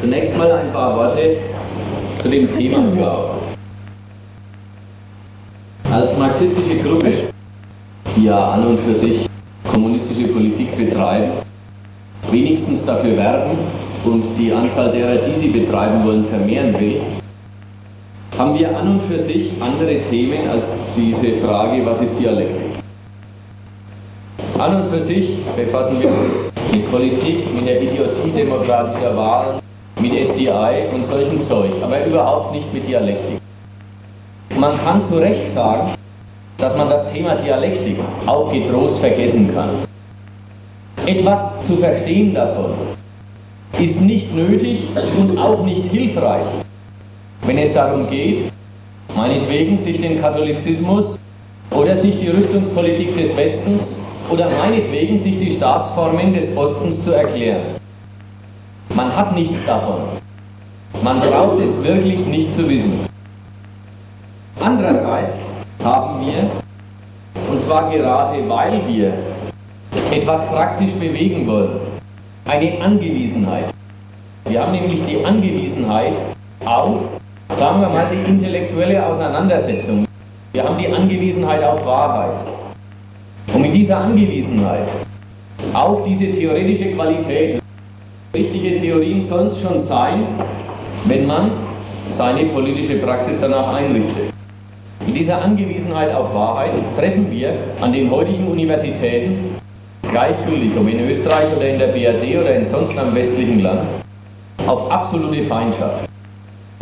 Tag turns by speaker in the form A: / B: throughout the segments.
A: Zunächst mal ein paar Worte zu dem Thema überhaupt. Als marxistische Gruppe, die ja an und für sich kommunistische Politik betreiben, wenigstens dafür werben und die Anzahl derer, die sie betreiben wollen, vermehren will, haben wir an und für sich andere Themen als diese Frage, was ist Dialektik? An und für sich befassen wir uns mit Politik, mit der Idiotie demokratischer Wahlen, mit SDI und solchen Zeug, aber überhaupt nicht mit Dialektik. Man kann zu Recht sagen, dass man das Thema Dialektik auch getrost vergessen kann. Etwas zu verstehen davon ist nicht nötig und auch nicht hilfreich, wenn es darum geht, meinetwegen sich den Katholizismus oder sich die Rüstungspolitik des Westens oder meinetwegen sich die Staatsformen des Ostens zu erklären. Man hat nichts davon. Man braucht es wirklich nicht zu wissen. Andererseits haben wir, und zwar gerade weil wir etwas praktisch bewegen wollen, eine Angewiesenheit. Wir haben nämlich die Angewiesenheit auf, sagen wir mal, die intellektuelle Auseinandersetzung. Wir haben die Angewiesenheit auf Wahrheit. Und mit dieser Angewiesenheit auf diese theoretische Qualität, richtige Theorien sollen es schon sein, wenn man seine politische Praxis danach einrichtet. In dieser Angewiesenheit auf Wahrheit treffen wir an den heutigen Universitäten gleichgültig, ob in Österreich oder in der BRD oder in sonst einem westlichen Land, auf absolute Feindschaft.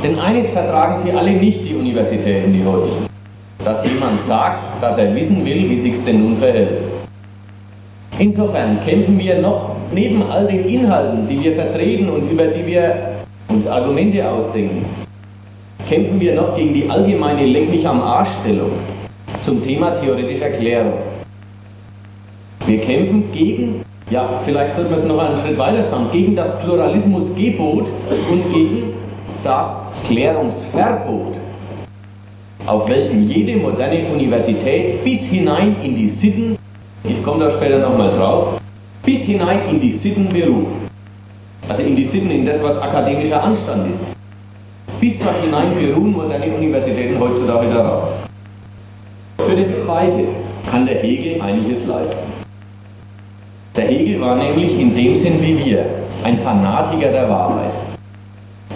A: Denn eines vertragen sie alle nicht, die Universitäten, die heutigen, dass jemand sagt, dass er wissen will, wie sich's denn nun verhält. Insofern kämpfen wir noch neben all den Inhalten, die wir vertreten und über die wir uns Argumente ausdenken, kämpfen wir noch gegen die allgemeine Leck mich am Arschstellung zum Thema theoretischer Klärung. Wir kämpfen gegen, ja, vielleicht sollten wir es noch einen Schritt weiter sagen, gegen das Pluralismusgebot und gegen das Klärungsverbot, auf welchem jede moderne Universität bis hinein in die Sitten, ich komme da später nochmal drauf, bis hinein in die Sitten beruht. Also in die Sitten, in das, was akademischer Anstand ist. Bis dort hinein beruhen moderne Universitäten heutzutage darauf. Für das Zweite kann der Hegel einiges leisten. Der Hegel war nämlich in dem Sinn wie wir ein Fanatiker der Wahrheit.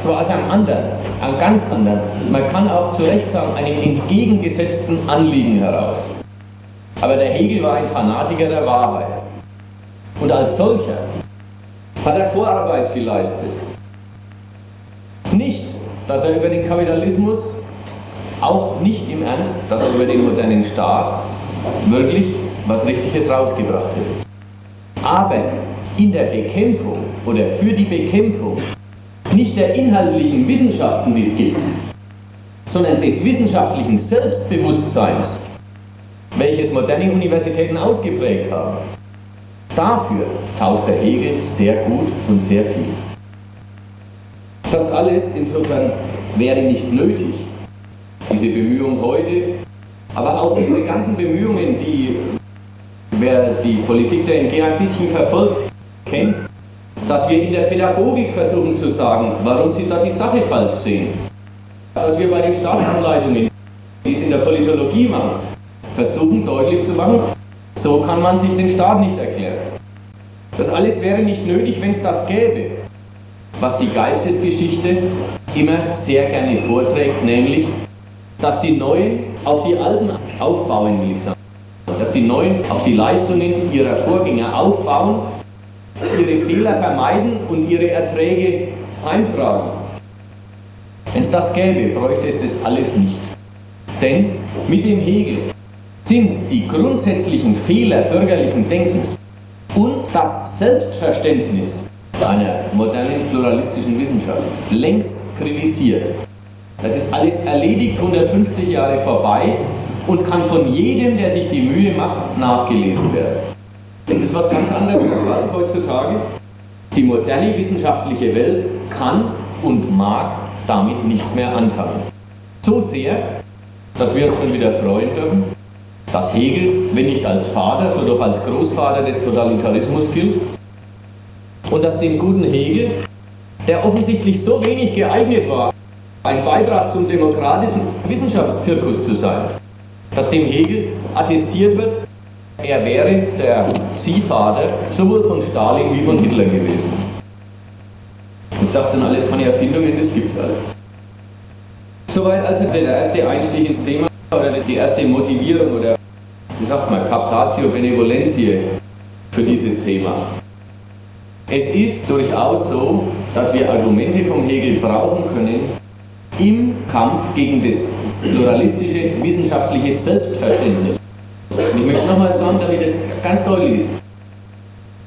A: Zwar aus einem anderen, einem ganz anderen, man kann auch zu Recht sagen, einem entgegengesetzten Anliegen heraus. Aber der Hegel war ein Fanatiker der Wahrheit. Und als solcher hat er Vorarbeit geleistet. Nicht, dass er über den Kapitalismus, auch nicht im Ernst, dass er über den modernen Staat wirklich was Richtiges rausgebracht hätte. Aber in der Bekämpfung oder für die Bekämpfung nicht der inhaltlichen Wissenschaften, die es gibt, sondern des wissenschaftlichen Selbstbewusstseins, welches moderne Universitäten ausgeprägt haben. Dafür taucht der Hegel sehr gut und sehr viel. Das alles insofern wäre nicht nötig, diese Bemühung heute, aber auch diese ganzen Bemühungen, die wer die Politik der NG ein bisschen verfolgt, kennt, dass wir in der Pädagogik versuchen zu sagen, warum sie da die Sache falsch sehen. Dass wir bei den Staatsanleitungen, die es in der Politologie machen, versuchen deutlich zu machen, so kann man sich den Staat nicht erklären. Das alles wäre nicht nötig, wenn es das gäbe, was die Geistesgeschichte immer sehr gerne vorträgt, nämlich, dass die Neuen auf die Alten aufbauen, will ich sagen dass die Neuen auf die Leistungen ihrer Vorgänger aufbauen, ihre Fehler vermeiden und ihre Erträge eintragen. Wenn es das gäbe, bräuchte es das alles nicht. Denn mit dem Hegel sind die grundsätzlichen Fehler bürgerlichen Denkens das Selbstverständnis einer modernen pluralistischen Wissenschaft längst kritisiert. Das ist alles erledigt, 150 Jahre vorbei und kann von jedem, der sich die Mühe macht, nachgelesen werden. Das ist was ganz anderes als heutzutage. Die moderne wissenschaftliche Welt kann und mag damit nichts mehr anfangen. So sehr, dass wir uns schon wieder freuen dürfen, dass Hegel, wenn nicht als Vater, so doch als Großvater des Totalitarismus gilt und dass dem guten Hegel der offensichtlich so wenig geeignet war, ein Beitrag zum demokratischen Wissenschaftszirkus zu sein, dass dem Hegel attestiert wird, er wäre der Ziehvater sowohl von Stalin wie von Hitler gewesen. Und das sind alles keine Erfindungen, das gibt's alles. Soweit also der erste Einstieg ins Thema oder die erste Motivierung oder wie sagt man, Captatio Benevolentiae für dieses Thema. Es ist durchaus so, dass wir Argumente vom Hegel brauchen können im Kampf gegen das pluralistische wissenschaftliche Selbstverständnis. Und ich möchte nochmal sagen, damit es ganz deutlich ist.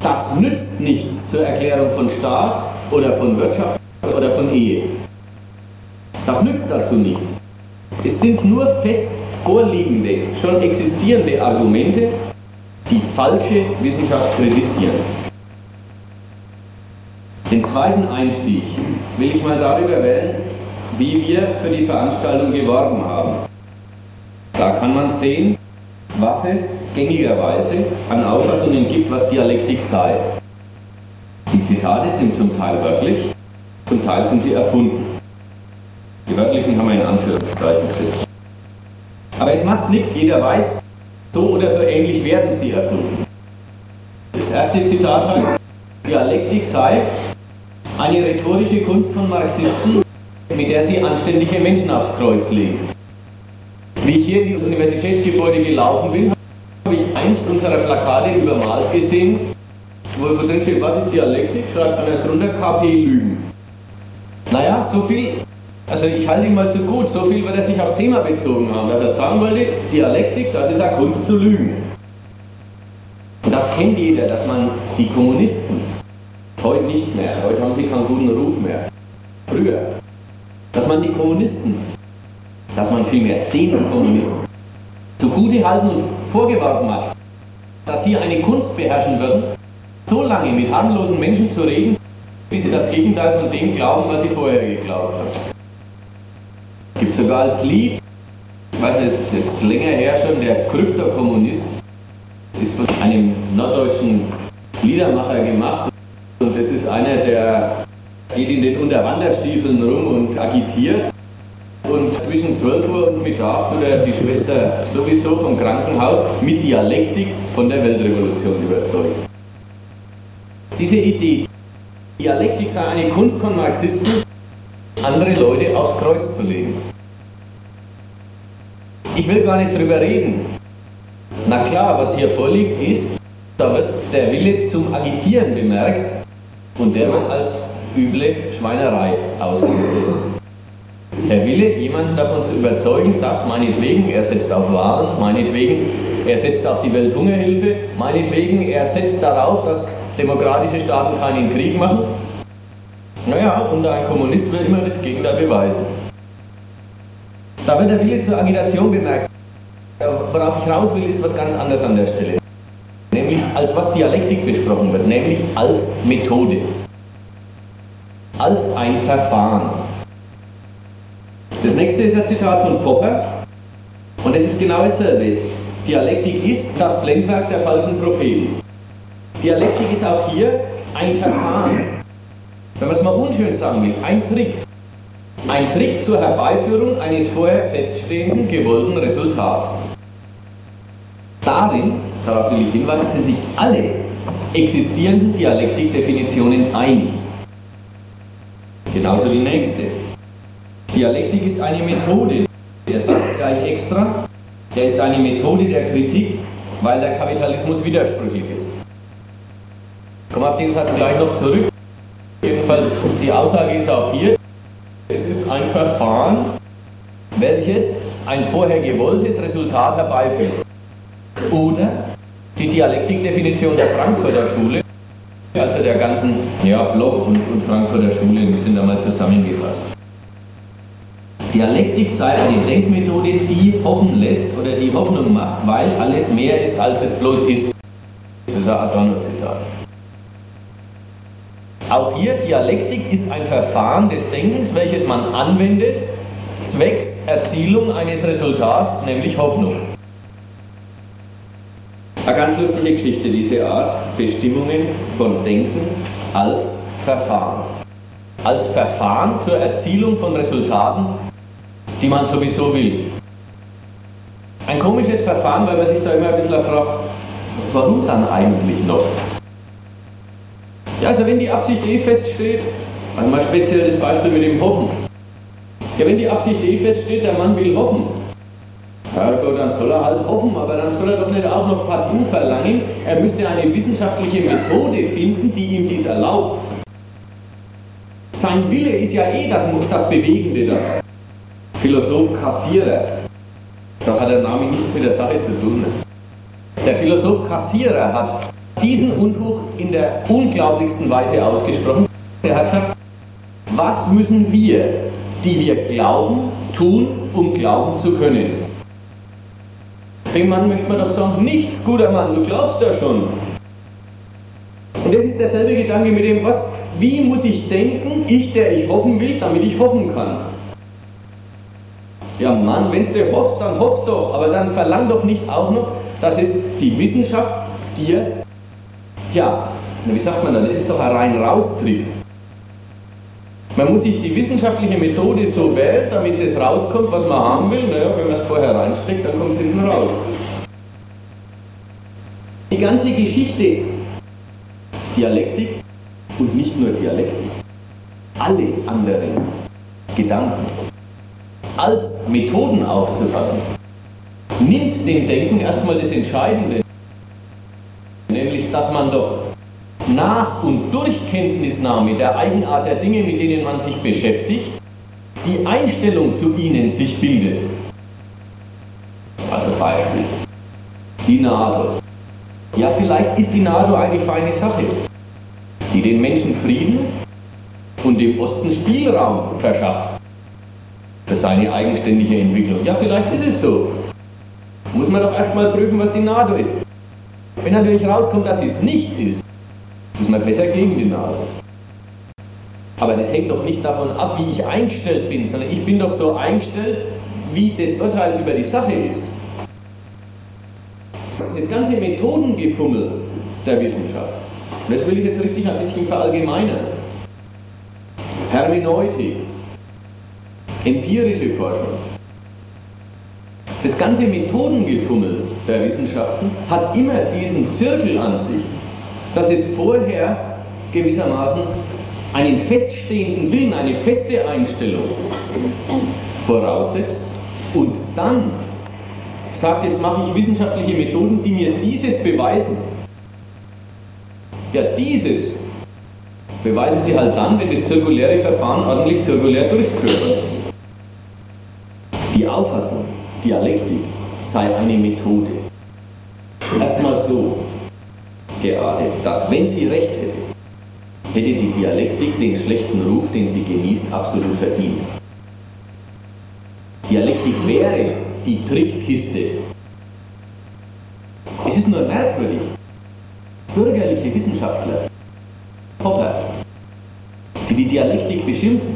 A: Das nützt nichts zur Erklärung von Staat oder von Wirtschaft oder von Ehe. Das nützt dazu nichts. Es sind nur fest vorliegende, schon existierende Argumente, die falsche Wissenschaft kritisieren. Den zweiten Einstieg will ich mal darüber wählen, wie wir für die Veranstaltung geworben haben. Da kann man sehen, was es gängigerweise an Auffassungen gibt, was Dialektik sei. Die Zitate sind zum Teil wörtlich, zum Teil sind sie erfunden. Die wörtlichen haben wir in Anführungszeichen gesetzt. Aber es macht nichts, jeder weiß, so oder so ähnlich werden sie erfunden. Das erste Zitat heißt, Dialektik sei eine rhetorische Kunst von Marxisten, mit der sie anständige Menschen aufs Kreuz legen. Wie ich hier in das Universitätsgebäude gelaufen bin, habe ich eins unserer Plakate übermalt gesehen, wo drin steht, was ist Dialektik? Schreibt einer drunter KP Lügen. Naja, so viel also ich halte ihn mal zu gut, so viel wird er sich aufs Thema bezogen haben, dass er sagen wollte, Dialektik, das ist eine Kunst zu lügen. Und das kennt jeder, dass man die Kommunisten, heute nicht mehr, heute haben sie keinen guten Ruf mehr, früher, dass man die Kommunisten, dass man vielmehr den Kommunisten zugute halten und vorgeworfen hat, dass sie eine Kunst beherrschen würden, so lange mit harmlosen Menschen zu reden, bis sie das Gegenteil von dem glauben, was sie vorher geglaubt haben. Gibt sogar als Lied, ich weiß nicht, ist jetzt länger her schon, der Kryptokommunist ist von einem norddeutschen Liedermacher gemacht und das ist einer, der geht in den Unterwanderstiefeln rum und agitiert und zwischen 12 Uhr und Mittag oder die Schwester sowieso vom Krankenhaus mit Dialektik von der Weltrevolution überzeugt. Diese Idee, Dialektik sei eine Kunst von Marxisten, andere Leute aufs Kreuz zu legen. Ich will gar nicht drüber reden. Na klar, was hier vorliegt ist, da wird der Wille zum Agitieren bemerkt und der wird als üble Schweinerei ausgeführt. Der Wille, jemanden davon zu überzeugen, dass meinetwegen er setzt auf Wahlen, meinetwegen er setzt auf die Welthungerhilfe, meinetwegen er setzt darauf, dass demokratische Staaten keinen Krieg machen, naja, und ein Kommunist will immer das Gegenteil beweisen. Da wird der Wille zur Agitation bemerkt. Worauf ich raus will, ist was ganz anderes an der Stelle. Nämlich als was Dialektik besprochen wird, nämlich als Methode. Als ein Verfahren. Das nächste ist ein Zitat von Popper und es ist genau dasselbe. Dialektik ist das Blendwerk der falschen Propheten. Dialektik ist auch hier ein Verfahren wenn man es mal unschön sagen will, ein Trick. Ein Trick zur Herbeiführung eines vorher feststehenden gewollten Resultats. Darin, darauf will ich hinweisen, sind sich alle existierenden Dialektikdefinitionen einig. Genauso die nächste. Dialektik ist eine Methode. Der sagt gleich extra, der ist eine Methode der Kritik, weil der Kapitalismus widersprüchlich ist. Kommen auf den Satz gleich noch zurück. Jedenfalls, die Aussage ist auch hier, es ist ein Verfahren, welches ein vorher gewolltes Resultat herbeiführt. Oder die Dialektikdefinition der Frankfurter Schule, also der ganzen ja, Bloch und, und Frankfurter Schule, die sind einmal zusammengefasst. Dialektik sei eine Denkmethode, die hoffen lässt oder die Hoffnung macht, weil alles mehr ist, als es bloß ist. Das ist ein Adorno-Zitat. Auch hier, Dialektik ist ein Verfahren des Denkens, welches man anwendet, zwecks Erzielung eines Resultats, nämlich Hoffnung. Eine ganz lustige Geschichte, diese Art Bestimmungen von Denken als Verfahren. als Verfahren zur Erzielung von Resultaten, die man sowieso will. Ein komisches Verfahren, weil man sich da immer ein bisschen fragt, warum dann eigentlich noch? Ja, also wenn die Absicht eh feststeht, einmal speziell das Beispiel mit dem Hoffen. Ja, wenn die Absicht eh feststeht, der Mann will hoffen, Herrgott, dann soll er halt hoffen, aber dann soll er doch nicht auch noch partout verlangen, er müsste eine wissenschaftliche Methode finden, die ihm dies erlaubt. Sein Wille ist ja eh das, das Bewegende da. Philosoph Kassierer. Das hat der Name nichts mit der Sache zu tun. Der Philosoph Kassierer hat diesen Unfug in der unglaublichsten Weise ausgesprochen. Er hat gesagt, was müssen wir, die wir glauben, tun, um glauben zu können? Dem Mann möchte man doch sagen, nichts, guter Mann, du glaubst ja schon. Und das ist derselbe Gedanke mit dem, was, wie muss ich denken, ich, der ich hoffen will, damit ich hoffen kann. Ja Mann, wenn du hoffst, dann hoff doch, aber dann verlang doch nicht auch noch, dass es die Wissenschaft dir, ja, wie sagt man dann, das ist doch ein rein Raustritt. Man muss sich die wissenschaftliche Methode so wählen, damit es rauskommt, was man haben will. Naja, wenn man es vorher reinsteckt, dann kommt es hinten raus. Die ganze Geschichte, Dialektik und nicht nur Dialektik, alle anderen Gedanken als Methoden aufzufassen, nimmt dem Denken erstmal das Entscheidende, dass man doch nach und durch Kenntnisnahme der Eigenart der Dinge, mit denen man sich beschäftigt, die Einstellung zu ihnen sich bildet. Also Beispiel. Die NATO. Ja, vielleicht ist die NATO eine feine Sache, die den Menschen Frieden und dem Osten Spielraum verschafft für seine eigenständige Entwicklung. Ja, vielleicht ist es so. Muss man doch erstmal prüfen, was die NATO ist. Wenn natürlich rauskommt, dass es nicht ist, ist man besser gegen die Nadel. Aber das hängt doch nicht davon ab, wie ich eingestellt bin, sondern ich bin doch so eingestellt, wie das Urteil über die Sache ist. Das ganze Methodengefummel der Wissenschaft, das will ich jetzt richtig ein bisschen verallgemeinern. Hermeneutik, empirische Forschung, das ganze Methodengefummel der Wissenschaften hat immer diesen Zirkel an sich, dass es vorher gewissermaßen einen feststehenden Willen, eine feste Einstellung voraussetzt und dann sagt, jetzt mache ich wissenschaftliche Methoden, die mir dieses beweisen. Ja, dieses beweisen sie halt dann, wenn das zirkuläre Verfahren ordentlich zirkulär durchgeführt wird. Die Auffassung, Dialektik sei eine Methode. Erstmal so, geartet, dass wenn sie recht hätte, hätte die Dialektik den schlechten Ruf, den sie genießt, absolut verdient. Dialektik wäre die Trickkiste. Es ist nur merkwürdig. Bürgerliche Wissenschaftler, Popper, die die Dialektik beschimpfen,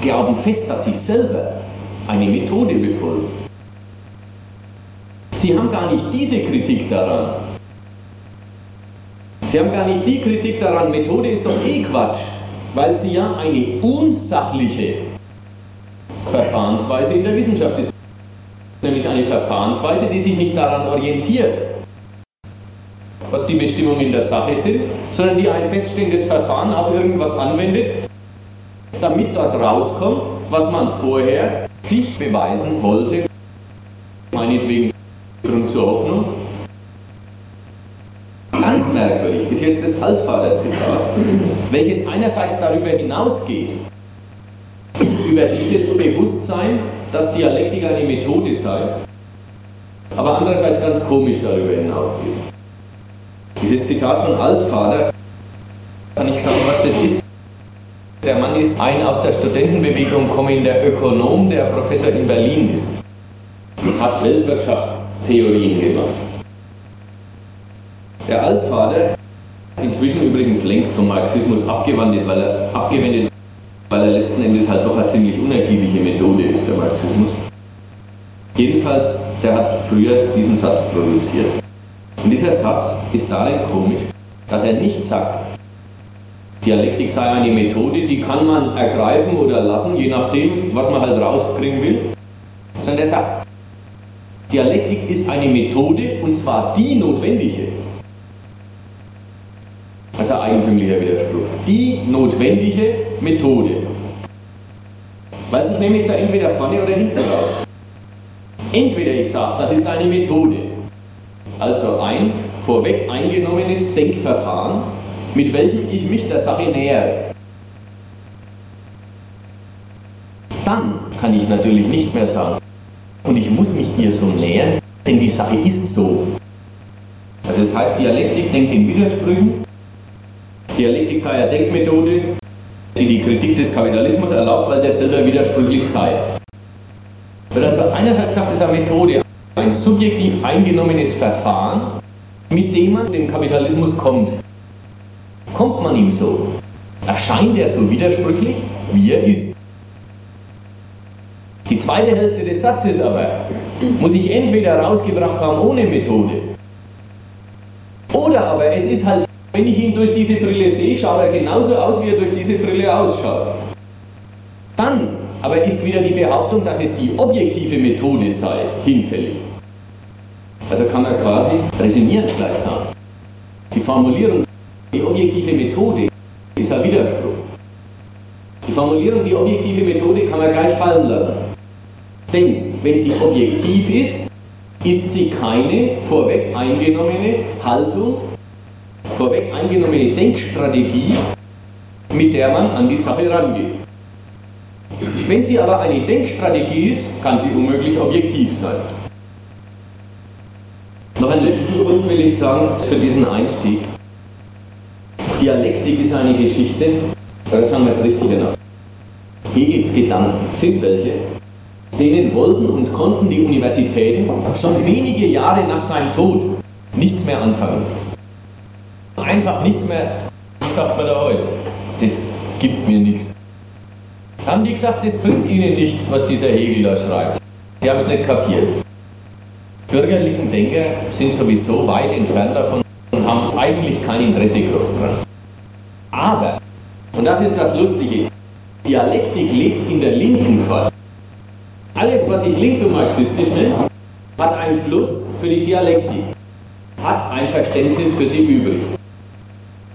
A: glauben fest, dass sie selber eine Methode befolgen. Sie haben gar nicht diese Kritik daran, Sie haben gar nicht die Kritik daran, Methode ist doch eh Quatsch, weil sie ja eine unsachliche Verfahrensweise in der Wissenschaft ist. Nämlich eine Verfahrensweise, die sich nicht daran orientiert, was die Bestimmungen der Sache sind, sondern die ein feststehendes Verfahren auf irgendwas anwendet, damit dort rauskommt, was man vorher sich beweisen wollte, meinetwegen zur Hoffnung, Ganz merkwürdig ist jetzt das Altvater-Zitat, welches einerseits darüber hinausgeht, über dieses Bewusstsein, dass Dialektik eine Methode sei, aber andererseits ganz komisch darüber hinausgeht. Dieses Zitat von Altvater, kann ich sagen, was das ist. Der Mann ist ein aus der Studentenbewegung kommender Ökonom, der Professor in Berlin ist und hat Weltwirtschaftstheorien gemacht. Der Altvater, inzwischen übrigens längst vom Marxismus abgewendet, weil er, abgewendet, weil er letzten Endes halt doch eine ziemlich unergiebige Methode ist, der Marxismus. Jedenfalls, der hat früher diesen Satz produziert. Und dieser Satz ist darin komisch, dass er nicht sagt, Dialektik sei eine Methode, die kann man ergreifen oder lassen, je nachdem, was man halt rauskriegen will. Sondern der sagt, Dialektik ist eine Methode und zwar die notwendige. Also eigentümlicher Widerspruch. Die notwendige Methode. Weil sich nämlich da entweder vorne oder hinten raus. Entweder ich sage, das ist eine Methode, also ein vorweg eingenommenes Denkverfahren, mit welchem ich mich der Sache nähere. Dann kann ich natürlich nicht mehr sagen, und ich muss mich ihr so nähern, denn die Sache ist so. Also das heißt, Dialektik denkt in Widersprüchen. Dialektik sei eine Denkmethode, die die Kritik des Kapitalismus erlaubt, weil der selber widersprüchlich sei. Wird also einerseits gesagt, es ist eine Methode, ein subjektiv eingenommenes Verfahren, mit dem man dem Kapitalismus kommt. Kommt man ihm so? Erscheint er so widersprüchlich, wie er ist? Die zweite Hälfte des Satzes aber muss ich entweder rausgebracht haben ohne Methode. Oder aber es ist halt, wenn ich ihn durch diese Brille sehe, schaut er genauso aus, wie er durch diese Brille ausschaut. Dann aber ist wieder die Behauptung, dass es die objektive Methode sei, hinfällig. Also kann man quasi resümierend gleich sagen. Die Formulierung, die objektive Methode, ist ein Widerspruch. Die Formulierung, die objektive Methode, kann man gleich fallen lassen. Denn wenn sie objektiv ist, ist sie keine vorweg eingenommene Haltung, vorweg eingenommene Denkstrategie, mit der man an die Sache rangeht. Wenn sie aber eine Denkstrategie ist, kann sie unmöglich objektiv sein. Noch einen letzten Grund will ich sagen für diesen Einstieg. Dialektik ist eine Geschichte, da sagen wir es richtig genau. Hegels Gedanken sind welche, denen wollten und konnten die Universitäten schon wenige Jahre nach seinem Tod nichts mehr anfangen. Einfach nichts mehr, wie sagt man da heute, das gibt mir nichts. Haben die gesagt, das bringt ihnen nichts, was dieser Hegel da schreibt. Sie haben es nicht kapiert. Bürgerlichen Denker sind sowieso weit entfernt davon und haben eigentlich kein Interesse groß dran. Aber, und das ist das Lustige, Dialektik lebt in der Linken fort. Alles, was ich linksmarxistisch nenne, hat einen Plus für die Dialektik, hat ein Verständnis für sie übrig.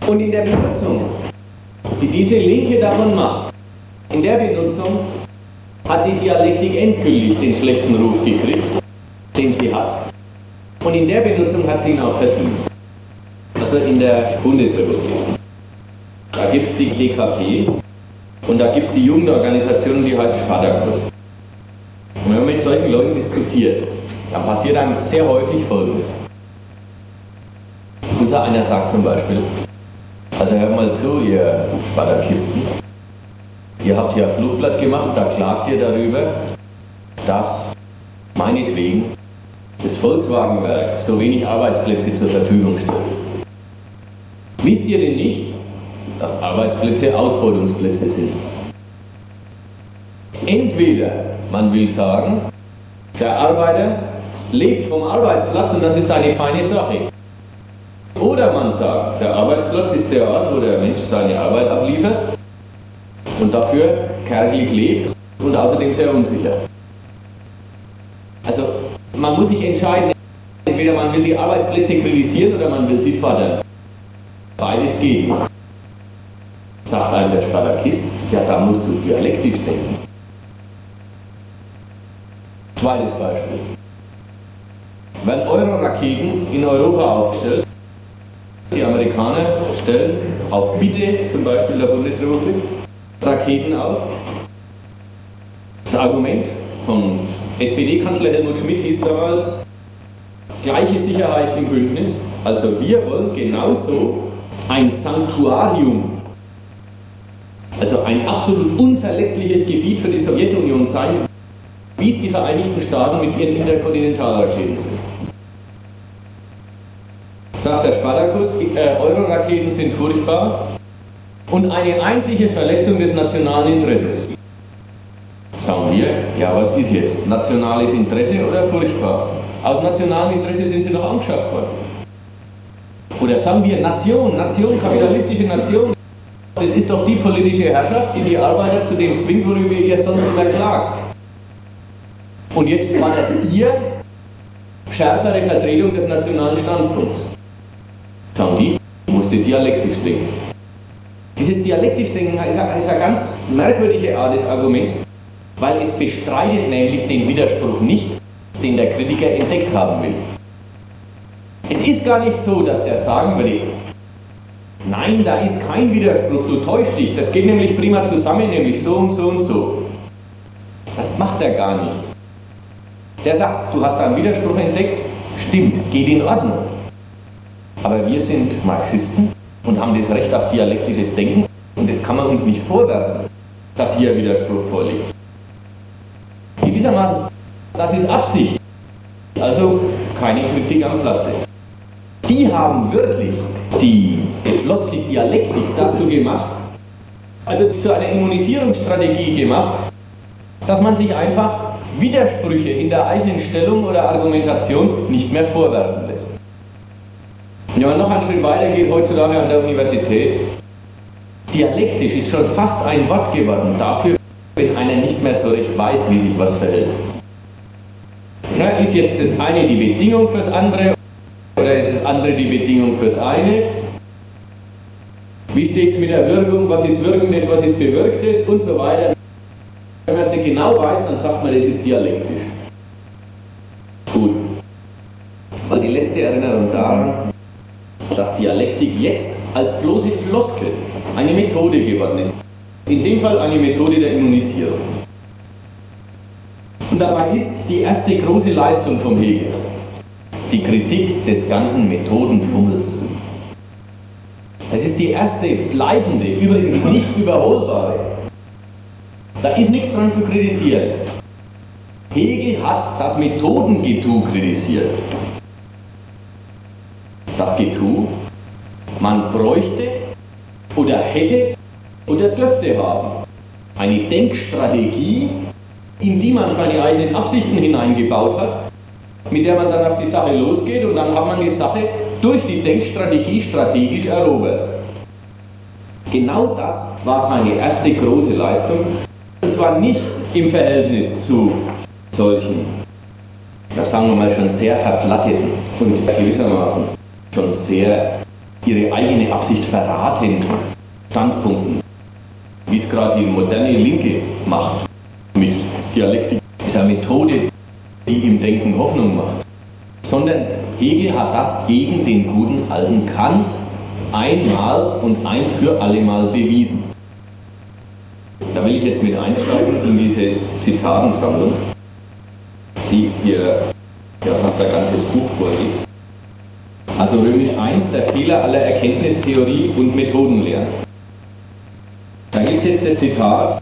A: Und in der Benutzung, die diese Linke davon macht, in der Benutzung hat die Dialektik endgültig den schlechten Ruf gekriegt, den sie hat. Und in der Benutzung hat sie ihn auch verdient. Also in der Bundesrepublik. Da gibt es die DKP und da gibt es die Jugendorganisation, die heißt Spartakus. Und wenn man mit solchen Leuten diskutiert, dann passiert einem sehr häufig Folgendes. Unser einer sagt zum Beispiel, also hört mal zu, ihr Spartakisten, ihr habt hier ein Flugblatt gemacht, da klagt ihr darüber, dass meinetwegen das Volkswagenwerk so wenig Arbeitsplätze zur Verfügung stellt. Wisst ihr denn nicht, dass Arbeitsplätze Ausbeutungsplätze sind? Entweder man will sagen, der Arbeiter lebt vom Arbeitsplatz und das ist eine feine Sache. Oder man sagt, der Arbeitsplatz ist der Ort, wo der Mensch seine Arbeit abliefert und dafür kärglich lebt und außerdem sehr unsicher. Also man muss sich entscheiden, entweder man will die Arbeitsplätze kritisieren oder man will sie fördern. Beides geht. Sagt einem der Spartakist, ja da musst du dialektisch denken. Zweites Beispiel. Wenn Euro-Raketen in Europa aufgestellt, die Amerikaner stellen auf Bitte zum Beispiel der Bundesrepublik Raketen auf. Das Argument von SPD-Kanzler Helmut Schmidt hieß damals, gleiche Sicherheit im Bündnis. Also wir wollen genauso ein Sanktuarium, also ein absolut unverletzliches Gebiet für die Sowjetunion sein, wie es die Vereinigten Staaten mit ihren Interkontinentalraketen sind. Sagt der Spartacus, äh, Euro-Raketen sind furchtbar und eine einzige Verletzung des nationalen Interesses. Sagen wir, ja was ist jetzt? Nationales Interesse oder furchtbar? Aus nationalem Interesse sind sie noch angeschafft worden. Oder sagen wir Nation, Nation, kapitalistische Nation. Das ist doch die politische Herrschaft, die die Arbeiter zu dem zwingt, worüber ihr sonst immer klagt. Und jetzt fordert ihr schärfere Vertretung des nationalen Standpunkts. Sagen die, musste dialektisch denken. Dieses dialektisch Denken ist eine ganz merkwürdige Art des Arguments, weil es bestreitet nämlich den Widerspruch nicht, den der Kritiker entdeckt haben will. Es ist gar nicht so, dass der sagen würde, nein, da ist kein Widerspruch, du täuschst dich, das geht nämlich prima zusammen, nämlich so und so und so. Das macht er gar nicht. Der sagt, du hast einen Widerspruch entdeckt, stimmt, geht in Ordnung. Aber wir sind Marxisten und haben das Recht auf dialektisches Denken und das kann man uns nicht vorwerfen, dass hier ein Widerspruch vorliegt. Gewissermaßen, das ist Absicht. Also keine Kritik am Platze. Die haben wirklich die Floskel Dialektik dazu gemacht, also zu einer Immunisierungsstrategie gemacht, dass man sich einfach Widersprüche in der eigenen Stellung oder Argumentation nicht mehr vorwerfen lässt. Wenn man noch einen Schritt weiter geht, heutzutage an der Universität, dialektisch ist schon fast ein Wort geworden dafür, wenn einer nicht mehr so recht weiß, wie sich was verhält. Na, ist jetzt das eine die Bedingung fürs andere oder ist das andere die Bedingung fürs eine? Wie steht es mit der Wirkung? Was ist Wirkendes, was ist Bewirktes und so weiter? Wenn man es nicht genau weiß, dann sagt man, das ist dialektisch. Gut. Weil die letzte Erinnerung daran, dass Dialektik jetzt als bloße Floskel eine Methode geworden ist. In dem Fall eine Methode der Immunisierung. Und dabei ist die erste große Leistung vom Hegel die Kritik des ganzen Methodenfummels. Es ist die erste bleibende, übrigens nicht überholbare. Da ist nichts dran zu kritisieren. Hegel hat das Methodengetue kritisiert das Getue, man bräuchte oder hätte oder dürfte haben eine Denkstrategie, in die man seine eigenen Absichten hineingebaut hat, mit der man dann auf die Sache losgeht und dann hat man die Sache durch die Denkstrategie strategisch erobert. Genau das war seine erste große Leistung, zwar nicht im Verhältnis zu solchen, das sagen wir mal schon sehr verplatteten und gewissermaßen schon sehr ihre eigene Absicht verraten Standpunkten, wie es gerade die moderne Linke macht, mit Dialektik, dieser Methode, die im Denken Hoffnung macht. Sondern Hegel hat das gegen den guten alten Kant einmal und ein für allemal bewiesen. Da will ich jetzt mit einsteigen in diese Zitatensammlung, die hier ja, fast ein ganzes Buch vorliegt. Also Römisch 1, der Fehler aller Erkenntnistheorie und Methodenlehre. Da gibt es jetzt das Zitat.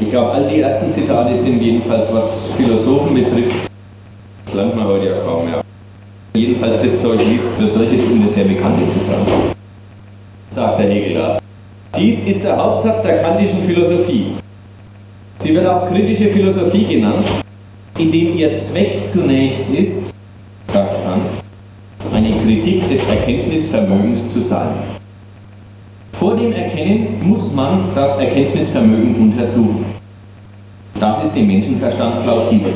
A: Ich glaube, all die ersten Zitate sind jedenfalls, was Philosophen betrifft, das lernt man heute ja kaum mehr. Jedenfalls das Zeug liest, für solche Stunde sehr bekannte Zitat. Sagt der Hegel da. Dies ist der Hauptsatz der kantischen Philosophie. Sie wird auch kritische Philosophie genannt, indem ihr Zweck zunächst ist, sagt Kant, eine Kritik des Erkenntnisvermögens zu sein. Vor dem Erkennen muss man das Erkenntnisvermögen untersuchen. Das ist dem Menschenverstand plausibel.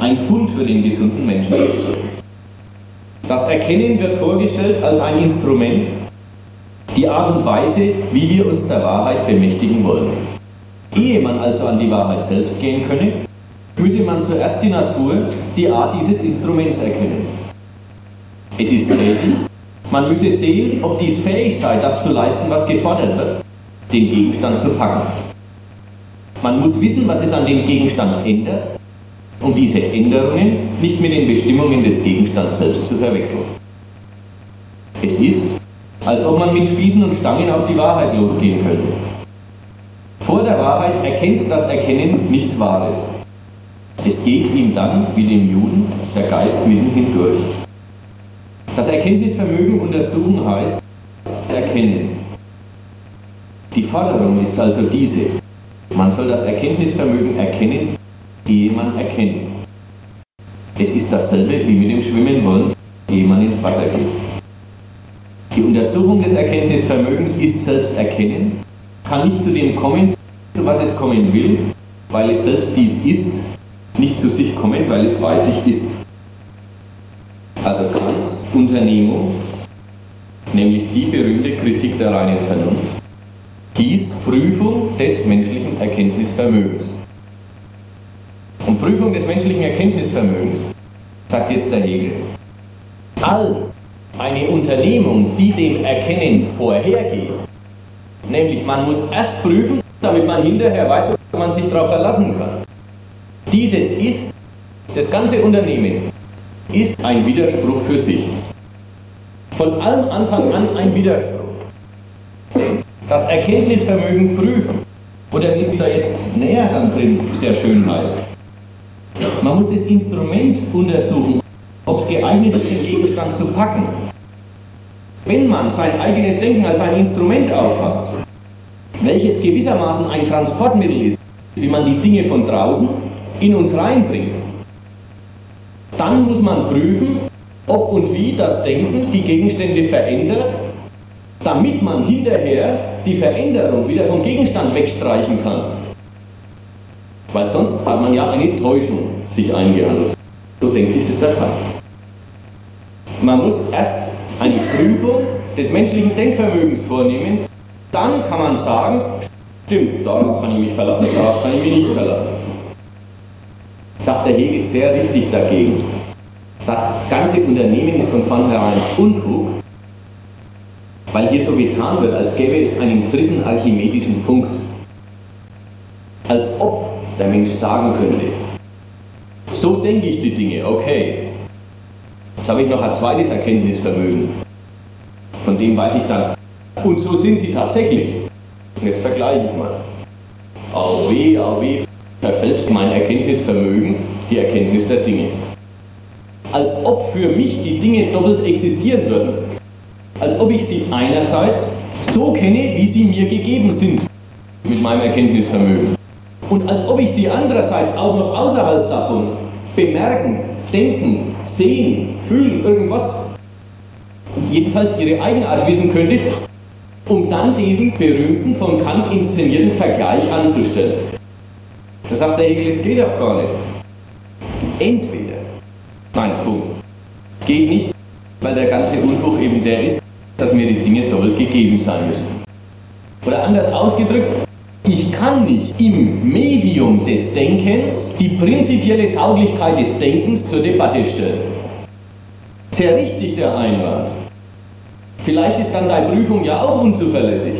A: Ein Fund für den gesunden Menschen. Das Erkennen wird vorgestellt als ein Instrument, die Art und Weise, wie wir uns der Wahrheit bemächtigen wollen. Ehe man also an die Wahrheit selbst gehen könne, müsse man zuerst die Natur, die Art dieses Instruments erkennen. Es ist selten. Man müsse sehen, ob dies fähig sei, das zu leisten, was gefordert wird, den Gegenstand zu packen. Man muss wissen, was es an dem Gegenstand ändert, um diese Änderungen nicht mit den Bestimmungen des Gegenstands selbst zu verwechseln. Es ist, als ob man mit Spießen und Stangen auf die Wahrheit losgehen könnte. Vor der Wahrheit erkennt das Erkennen nichts Wahres. Es geht ihm dann, wie dem Juden, der Geist mitten hindurch. Das Erkenntnisvermögen untersuchen heißt erkennen. Die Forderung ist also diese. Man soll das Erkenntnisvermögen erkennen, ehe man erkennt. Es ist dasselbe wie mit dem Schwimmen wollen, ehe man ins Wasser geht. Die Untersuchung des Erkenntnisvermögens ist selbst erkennen, kann nicht zu dem kommen, zu was es kommen will, weil es selbst dies ist, nicht zu sich kommen, weil es bei sich ist. Also Kants Unternehmung, nämlich die berühmte Kritik der reinen Vernunft, hieß Prüfung des menschlichen Erkenntnisvermögens. Und Prüfung des menschlichen Erkenntnisvermögens, sagt jetzt der Hegel, als eine Unternehmung, die dem Erkennen vorhergeht, nämlich man muss erst prüfen, damit man hinterher weiß, ob man sich darauf verlassen kann. Dieses ist, das ganze Unternehmen ist ein Widerspruch für sich. Von allem Anfang an ein Widerspruch. Das Erkenntnisvermögen prüfen, oder es da jetzt näher dann drin sehr schön heißt, man muss das Instrument untersuchen, ob es geeignet ist, den Gegenstand zu packen. Wenn man sein eigenes Denken als ein Instrument auffasst, welches gewissermaßen ein Transportmittel ist, wie man die Dinge von draußen in uns reinbringt, dann muss man prüfen, ob und wie das Denken die Gegenstände verändert, damit man hinterher die Veränderung wieder vom Gegenstand wegstreichen kann. Weil sonst hat man ja eine Täuschung sich eingehandelt. So denkt sich das der Kant. Man muss erst eine Prüfung des menschlichen Denkvermögens vornehmen, dann kann man sagen, stimmt, darauf kann ich mich verlassen, darauf kann ich mich nicht verlassen. Sagt der Hegel sehr richtig dagegen. Das ganze Unternehmen ist von vornherein Unfug, weil hier so getan wird, als gäbe es einen dritten archimedischen Punkt. Als ob der Mensch sagen könnte, so denke ich die Dinge, okay. Jetzt habe ich noch ein zweites Erkenntnisvermögen. Von dem weiß ich dann, und so sind sie tatsächlich. Jetzt vergleiche ich mal. Au weh, au weh, verfälscht mein Erkenntnisvermögen die Erkenntnis der Dinge. Als ob für mich die Dinge doppelt existieren würden. Als ob ich sie einerseits so kenne, wie sie mir gegeben sind, mit meinem Erkenntnisvermögen. Und als ob ich sie andererseits auch noch außerhalb davon bemerken, denken, sehen, fühlen, irgendwas, jedenfalls ihre Eigenart wissen könnte, um dann diesen berühmten von Kant inszenierten Vergleich anzustellen. Da sagt der Hegel, es geht auch gar nicht. Entweder, nein, Punkt, geht nicht, weil der ganze Unfug eben der ist, dass mir die Dinge doppelt gegeben sein müssen. Oder anders ausgedrückt, ich kann nicht im Medium des Denkens die prinzipielle Tauglichkeit des Denkens zur Debatte stellen. Sehr richtig der Einwand. Vielleicht ist dann deine Prüfung ja auch unzuverlässig.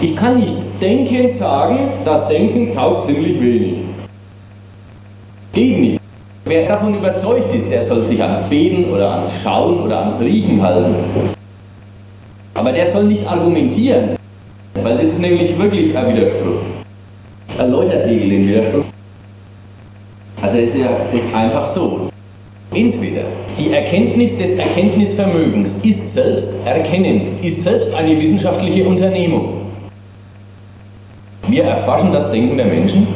A: Ich kann nicht denkend sagen, das Denken taugt ziemlich wenig. Geht nicht. Wer davon überzeugt ist, der soll sich ans Beten oder ans Schauen oder ans Riechen halten. Aber der soll nicht argumentieren. Weil das ist nämlich wirklich ein Widerspruch. Erläutert Hegel den Widerspruch. Also es ist ja ist einfach so. Entweder die Erkenntnis des Erkenntnisvermögens ist selbst erkennend, ist selbst eine wissenschaftliche Unternehmung. Wir erforschen das Denken der Menschen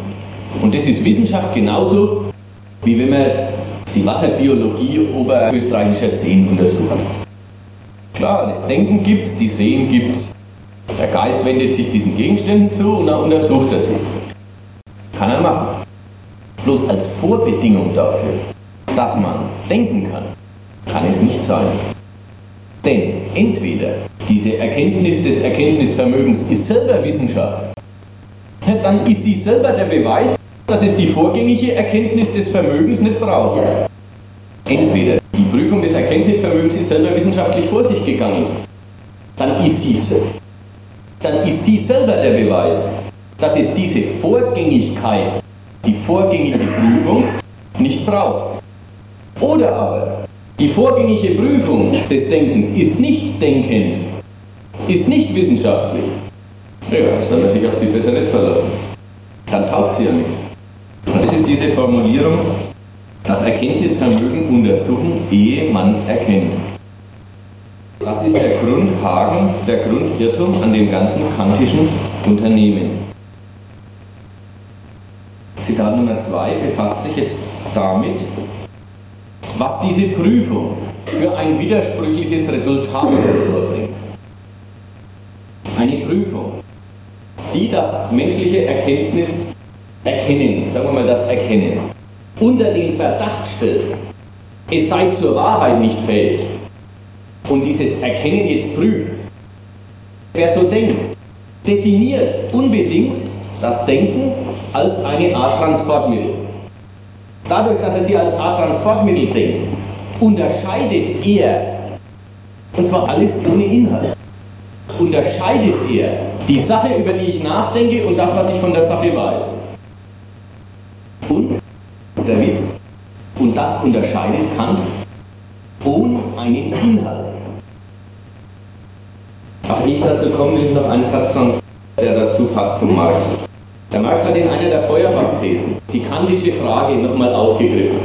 A: und das ist Wissenschaft genauso, wie wenn man die Wasserbiologie oberösterreichischer Seen untersucht. Klar, das Denken gibt es, die Seen gibt es, der Geist wendet sich diesen Gegenständen zu und dann untersucht er sie. Kann er machen. Bloß als Vorbedingung dafür, dass man denken kann, kann es nicht sein. Denn entweder diese Erkenntnis des Erkenntnisvermögens ist selber Wissenschaft, dann ist sie selber der Beweis, dass es die vorgängige Erkenntnis des Vermögens nicht braucht. Entweder die Prüfung des Erkenntnisvermögens ist selber wissenschaftlich vor sich gegangen, dann ist sie dann ist sie selber der Beweis, dass es diese Vorgängigkeit, die vorgängige Prüfung, nicht braucht. Oder aber, die vorgängige Prüfung des Denkens ist nicht denkend, ist nicht wissenschaftlich. Ja, dann er sich auf sie besser nicht verlassen. Dann taugt sie ja nichts. Und das ist diese Formulierung, das Erkenntnisvermögen untersuchen, ehe man erkennt. Das ist der Grundhaken, der Grundirrtum an dem ganzen kantischen Unternehmen. Zitat Nummer 2 befasst sich jetzt damit, was diese Prüfung für ein widersprüchliches Resultat hervorbringt. Eine Prüfung, die das menschliche Erkenntnis erkennen, sagen wir mal das Erkennen, unter den Verdacht stellt, es sei zur Wahrheit nicht fähig und dieses Erkennen jetzt prüft. Wer so denkt, definiert unbedingt das Denken als eine Art Transportmittel. Dadurch, dass er sie als Art Transportmittel denkt, unterscheidet er, und zwar alles ohne Inhalt, unterscheidet er die Sache, über die ich nachdenke und das, was ich von der Sache weiß. Und der Witz, und das unterscheidet Kant ohne einen Inhalt. Aber ich dazu komme, ich noch einen Satz sagen, der dazu passt von Marx. Der Marx hat in einer der Feuerbach-Thesen die kantische Frage nochmal aufgegriffen.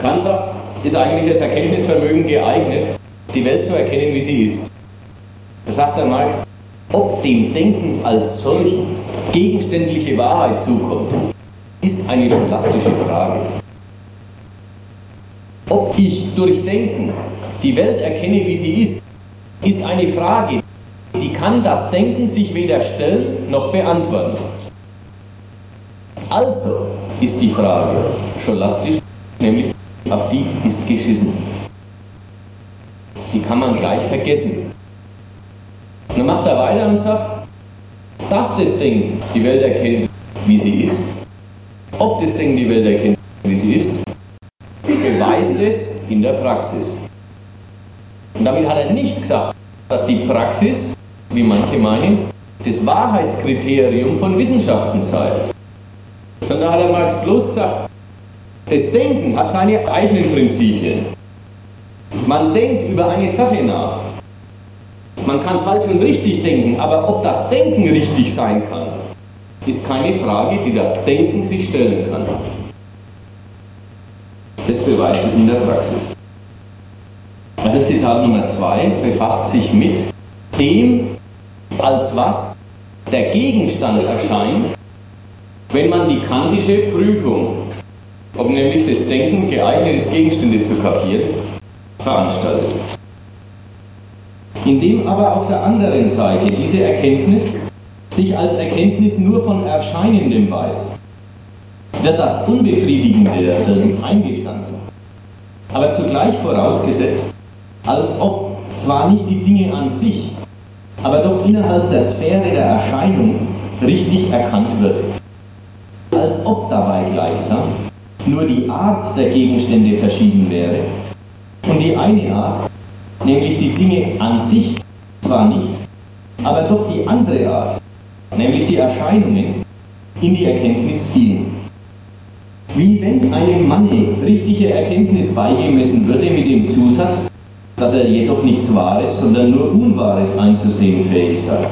A: Kant sagt, ist eigentlich das Erkenntnisvermögen geeignet, die Welt zu erkennen, wie sie ist. Da sagt der Marx, ob dem Denken als solch gegenständliche Wahrheit zukommt, ist eine scholastische Frage. Ob ich durch Denken die Welt erkenne, wie sie ist, ist eine Frage, kann das Denken sich weder stellen noch beantworten. Also ist die Frage scholastisch, nämlich auf die ist geschissen. Die kann man gleich vergessen. Und dann macht er weiter und sagt, dass das Ding die Welt erkennt, wie sie ist, ob das Ding die Welt erkennt, wie sie ist, beweist es in der Praxis. Und damit hat er nicht gesagt, dass die Praxis, wie manche meinen, das Wahrheitskriterium von Wissenschaften sei. Sondern hat er Marx bloß gesagt, das Denken hat seine eigenen Prinzipien. Man denkt über eine Sache nach. Man kann falsch und richtig denken, aber ob das Denken richtig sein kann, ist keine Frage, die das Denken sich stellen kann. Das beweist es in der Praxis. Also Zitat Nummer 2 befasst sich mit dem, als was der Gegenstand erscheint, wenn man die kantische Prüfung, ob nämlich das Denken geeignet ist, Gegenstände zu kapieren, veranstaltet. Indem aber auf der anderen Seite diese Erkenntnis sich als Erkenntnis nur von Erscheinendem weiß, wird das Unbefriedigende derselben eingestanden, aber zugleich vorausgesetzt, als ob zwar nicht die Dinge an sich, aber doch innerhalb der Sphäre der Erscheinung richtig erkannt wird. Als ob dabei gleichsam nur die Art der Gegenstände verschieden wäre und die eine Art, nämlich die Dinge an sich zwar nicht, aber doch die andere Art, nämlich die Erscheinungen, in die Erkenntnis fielen. Wie wenn einem Manne richtige Erkenntnis beigemessen würde mit dem Zusatz, dass er jedoch nichts Wahres, sondern nur Unwahres einzusehen fähig sei.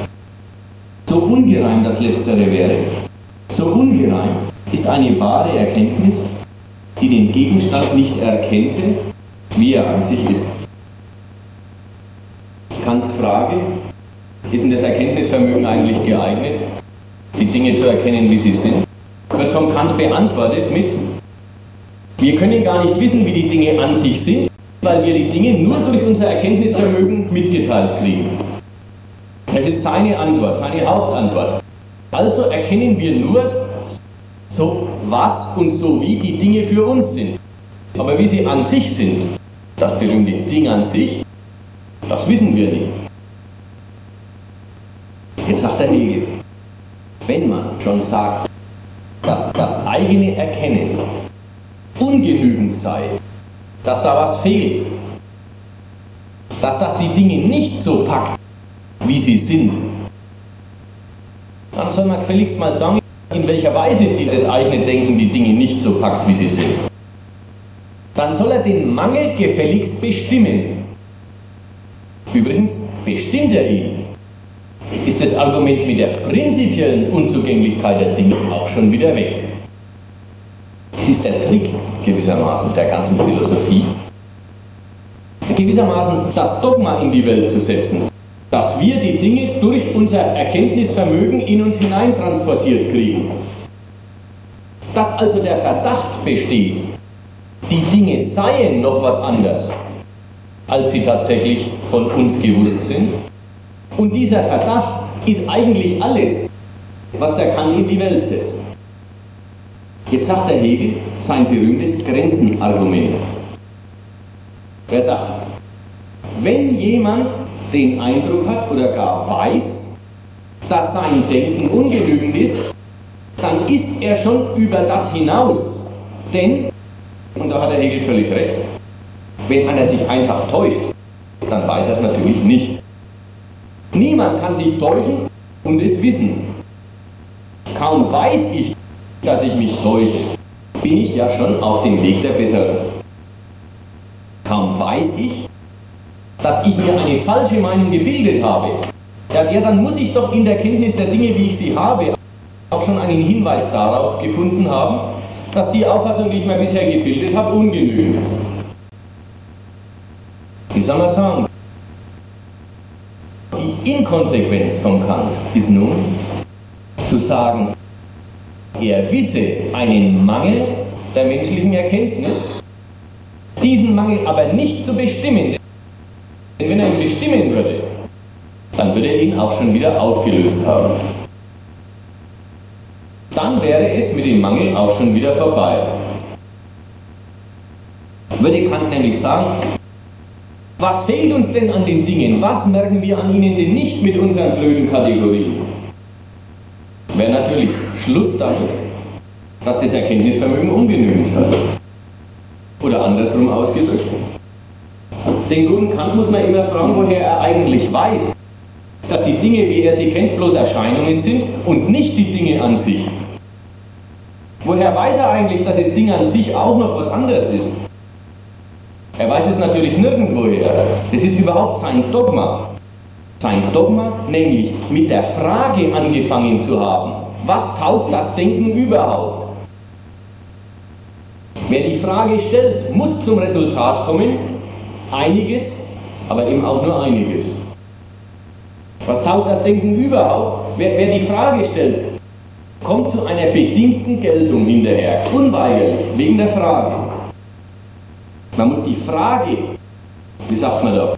A: So ungerein das Letztere wäre, so ungerein ist eine wahre Erkenntnis, die den Gegenstand nicht erkennte, wie er an sich ist. Kants Frage, ist denn das Erkenntnisvermögen eigentlich geeignet, die Dinge zu erkennen, wie sie sind? Wird von Kant beantwortet mit, wir können gar nicht wissen, wie die Dinge an sich sind, weil wir die Dinge nur durch unser Erkenntnisvermögen mitgeteilt kriegen. Das ist seine Antwort, seine Hauptantwort. Also erkennen wir nur so was und so wie die Dinge für uns sind. Aber wie sie an sich sind, das berühmte Ding an sich, das wissen wir nicht. Jetzt sagt der Hegel, wenn man schon sagt, dass das eigene Erkennen ungenügend sei, dass da was fehlt, dass das die Dinge nicht so packt, wie sie sind, dann soll man gefälligst mal sagen, in welcher Weise die das eigene Denken die Dinge nicht so packt, wie sie sind. Dann soll er den Mangel gefälligst bestimmen. Übrigens bestimmt er ihn. Ist das Argument mit der prinzipiellen Unzugänglichkeit der Dinge auch schon wieder weg. Es ist der Trick gewissermaßen der ganzen Philosophie, gewissermaßen das Dogma in die Welt zu setzen, dass wir die Dinge durch unser Erkenntnisvermögen in uns hineintransportiert kriegen. Dass also der Verdacht besteht, die Dinge seien noch was anderes, als sie tatsächlich von uns gewusst sind. Und dieser Verdacht ist eigentlich alles, was der Kant in die Welt setzt. Jetzt sagt der Hegel sein berühmtes Grenzenargument. Er sagt, wenn jemand den Eindruck hat oder gar weiß, dass sein Denken ungenügend ist, dann ist er schon über das hinaus. Denn, und da hat der Hegel völlig recht, wenn einer sich einfach täuscht, dann weiß er es natürlich nicht. Niemand kann sich täuschen und es wissen. Kaum weiß ich, dass ich mich täusche, bin ich ja schon auf dem Weg der Besserung. Kaum weiß ich, dass ich mir eine falsche Meinung gebildet habe, ja, ja, dann muss ich doch in der Kenntnis der Dinge, wie ich sie habe, auch schon einen Hinweis darauf gefunden haben, dass die Auffassung, die ich mir bisher gebildet habe, ungenügend ist. Wie soll man sagen? Die Inkonsequenz von Kant ist nun zu sagen, er wisse einen Mangel der menschlichen Erkenntnis, diesen Mangel aber nicht zu bestimmen. Denn wenn er ihn bestimmen würde, dann würde er ihn auch schon wieder aufgelöst haben. Dann wäre es mit dem Mangel auch schon wieder vorbei. Würde Kant nämlich sagen, was fehlt uns denn an den Dingen? Was merken wir an ihnen denn nicht mit unseren blöden Kategorien? Wäre natürlich Schluss damit, dass das Erkenntnisvermögen ungenügend ist. Oder andersrum ausgedrückt. Den guten Kant muss man immer fragen, woher er eigentlich weiß, dass die Dinge, wie er sie kennt, bloß Erscheinungen sind und nicht die Dinge an sich. Woher weiß er eigentlich, dass das Ding an sich auch noch was anderes ist? Er weiß es natürlich nirgendwoher. Das ist überhaupt sein Dogma. Sein Dogma, nämlich mit der Frage angefangen zu haben, was taugt das Denken überhaupt? Wer die Frage stellt, muss zum Resultat kommen, einiges, aber eben auch nur einiges. Was taugt das Denken überhaupt? Wer, wer die Frage stellt, kommt zu einer bedingten Geltung hinterher, unweigerlich, wegen der Frage. Man muss die Frage, wie sagt man da,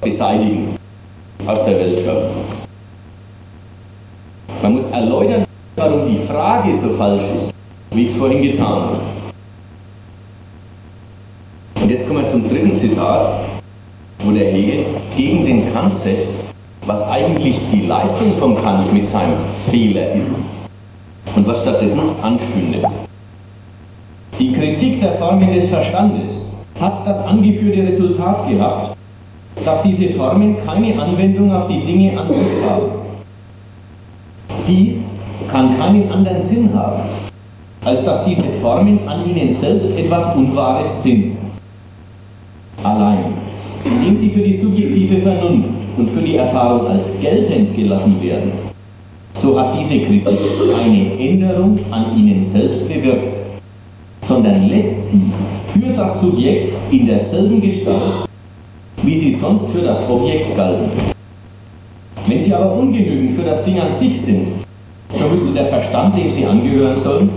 A: beseitigen, aus der Welt schaffen. Man muss erläutern, warum die Frage so falsch ist, wie ich es vorhin getan habe. Und jetzt kommen wir zum dritten Zitat, wo der Hegel gegen den Kant setzt, was eigentlich die Leistung von Kant mit seinem Fehler ist und was stattdessen anstünde. Die Kritik der Formen des Verstandes hat das angeführte Resultat gehabt, dass diese Formen keine Anwendung auf die Dinge an sich haben. Dies kann keinen anderen Sinn haben, als dass diese Formen an ihnen selbst etwas Unwahres sind. Allein, indem sie für die subjektive Vernunft und für die Erfahrung als geltend gelassen werden, so hat diese Kritik keine Änderung an ihnen selbst bewirkt, sondern lässt sie für das Subjekt in derselben Gestalt, wie sie sonst für das Objekt galten. Wenn sie aber ungenügend für das Ding an sich sind, so müsste der Verstand, dem sie angehören sollen,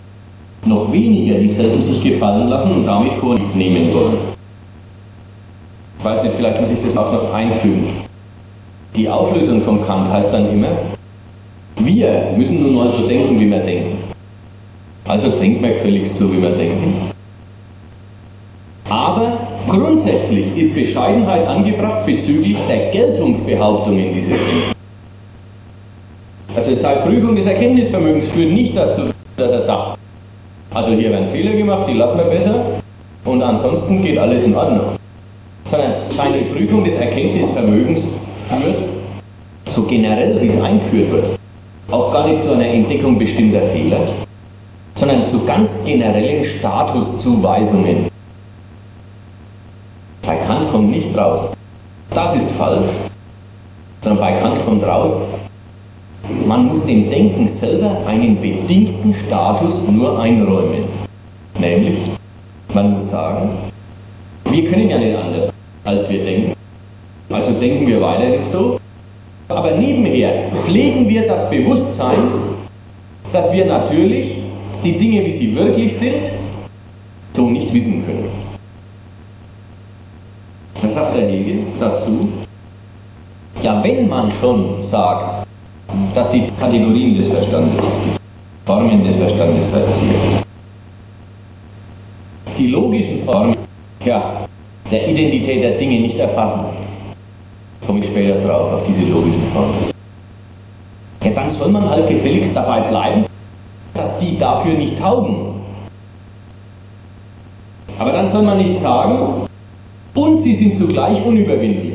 A: noch weniger dieselben sich gefallen lassen und damit Vorlieb nehmen wollen. Ich weiß nicht, vielleicht muss ich das auch noch einfügen. Die Auflösung vom Kant heißt dann immer, wir müssen nun mal so denken, wie wir denken. Also denkt man völlig so, wie wir denken. Aber grundsätzlich ist Bescheidenheit angebracht bezüglich der Geltungsbehauptungen dieses Denkens. Also seine Prüfung des Erkenntnisvermögens führt nicht dazu, dass er sagt, also hier werden Fehler gemacht, die lassen wir besser und ansonsten geht alles in Ordnung. Sondern seine Prüfung des Erkenntnisvermögens führt, so generell wie es eingeführt wird, auch gar nicht zu einer Entdeckung bestimmter Fehler, sondern zu ganz generellen Statuszuweisungen. Bei Kant kommt nicht raus, das ist falsch, sondern bei Kant kommt raus, man muss dem Denken selber einen bedingten Status nur einräumen. Nämlich, man muss sagen, wir können ja nicht anders, als wir denken. Also denken wir weiterhin so. Aber nebenher pflegen wir das Bewusstsein, dass wir natürlich die Dinge, wie sie wirklich sind, so nicht wissen können. Was sagt der Hegel dazu? Ja, wenn man schon sagt, dass die Kategorien des Verstandes, die Formen des Verstandes verziehen, die logischen Formen ja, der Identität der Dinge nicht erfassen, komme ich später drauf, auf diese logischen Formen. Ja, dann soll man halt gefälligst dabei bleiben, dass die dafür nicht taugen. Aber dann soll man nicht sagen, und sie sind zugleich unüberwindlich.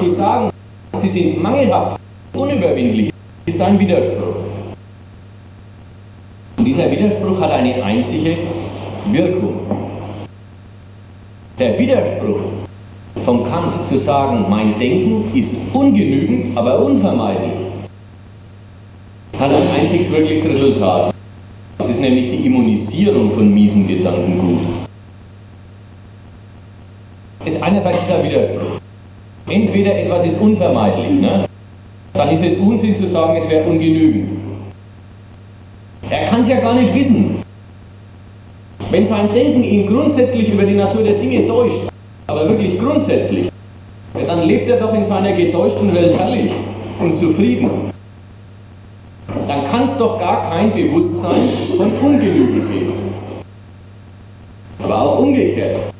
A: Zu sagen, sie sind mangelhaft, unüberwindlich, ist ein Widerspruch. Und dieser Widerspruch hat eine einzige Wirkung. Der Widerspruch vom Kant zu sagen, mein Denken ist ungenügend, aber unvermeidlich, hat ein einziges wirkliches Resultat. Das ist nämlich die Immunisierung von miesen Gedankengut. Ist einerseits dieser Widerspruch. Entweder etwas ist unvermeidlich, ne? dann ist es Unsinn zu sagen, es wäre ungenügend. Er kann es ja gar nicht wissen. Wenn sein Denken ihn grundsätzlich über die Natur der Dinge täuscht, aber wirklich grundsätzlich, dann lebt er doch in seiner getäuschten Welt herrlich und zufrieden. Dann kann es doch gar kein Bewusstsein von Ungenügen geben. Aber auch umgekehrt.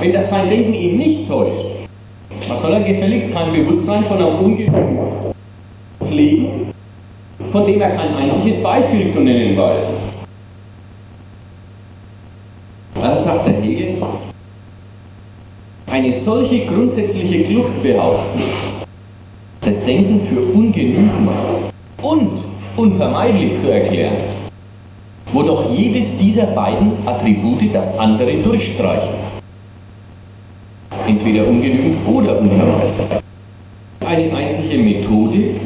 A: Wenn das sein Denken ihn nicht täuscht, was soll er gefälligst kein Bewusstsein von einem Ungenügen pflegen, von dem er kein einziges Beispiel zu nennen weiß? Also sagt der Hegel, eine solche grundsätzliche Kluft behaupten, das Denken für ungenügend und unvermeidlich zu erklären, wo doch jedes dieser beiden Attribute das andere durchstreichen. Entweder ungenügend oder unvermeidlich. Eine einzige Methode,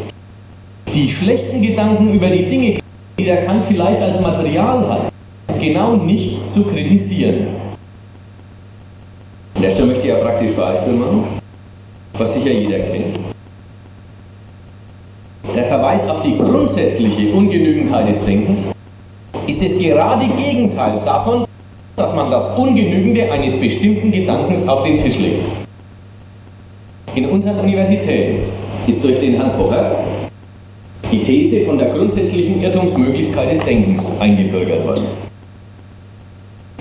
A: die schlechten Gedanken über die Dinge, die der Kant vielleicht als Material hat, genau nicht zu kritisieren. Der Stelle möchte ja praktisch Beispiel machen, was sicher jeder kennt. Der Verweis auf die grundsätzliche Ungenügendheit des Denkens ist das gerade Gegenteil davon, dass man das Ungenügende eines bestimmten Gedankens auf den Tisch legt. In unseren Universitäten ist durch den Herrn Pocher die These von der grundsätzlichen Irrtumsmöglichkeit des Denkens eingebürgert worden.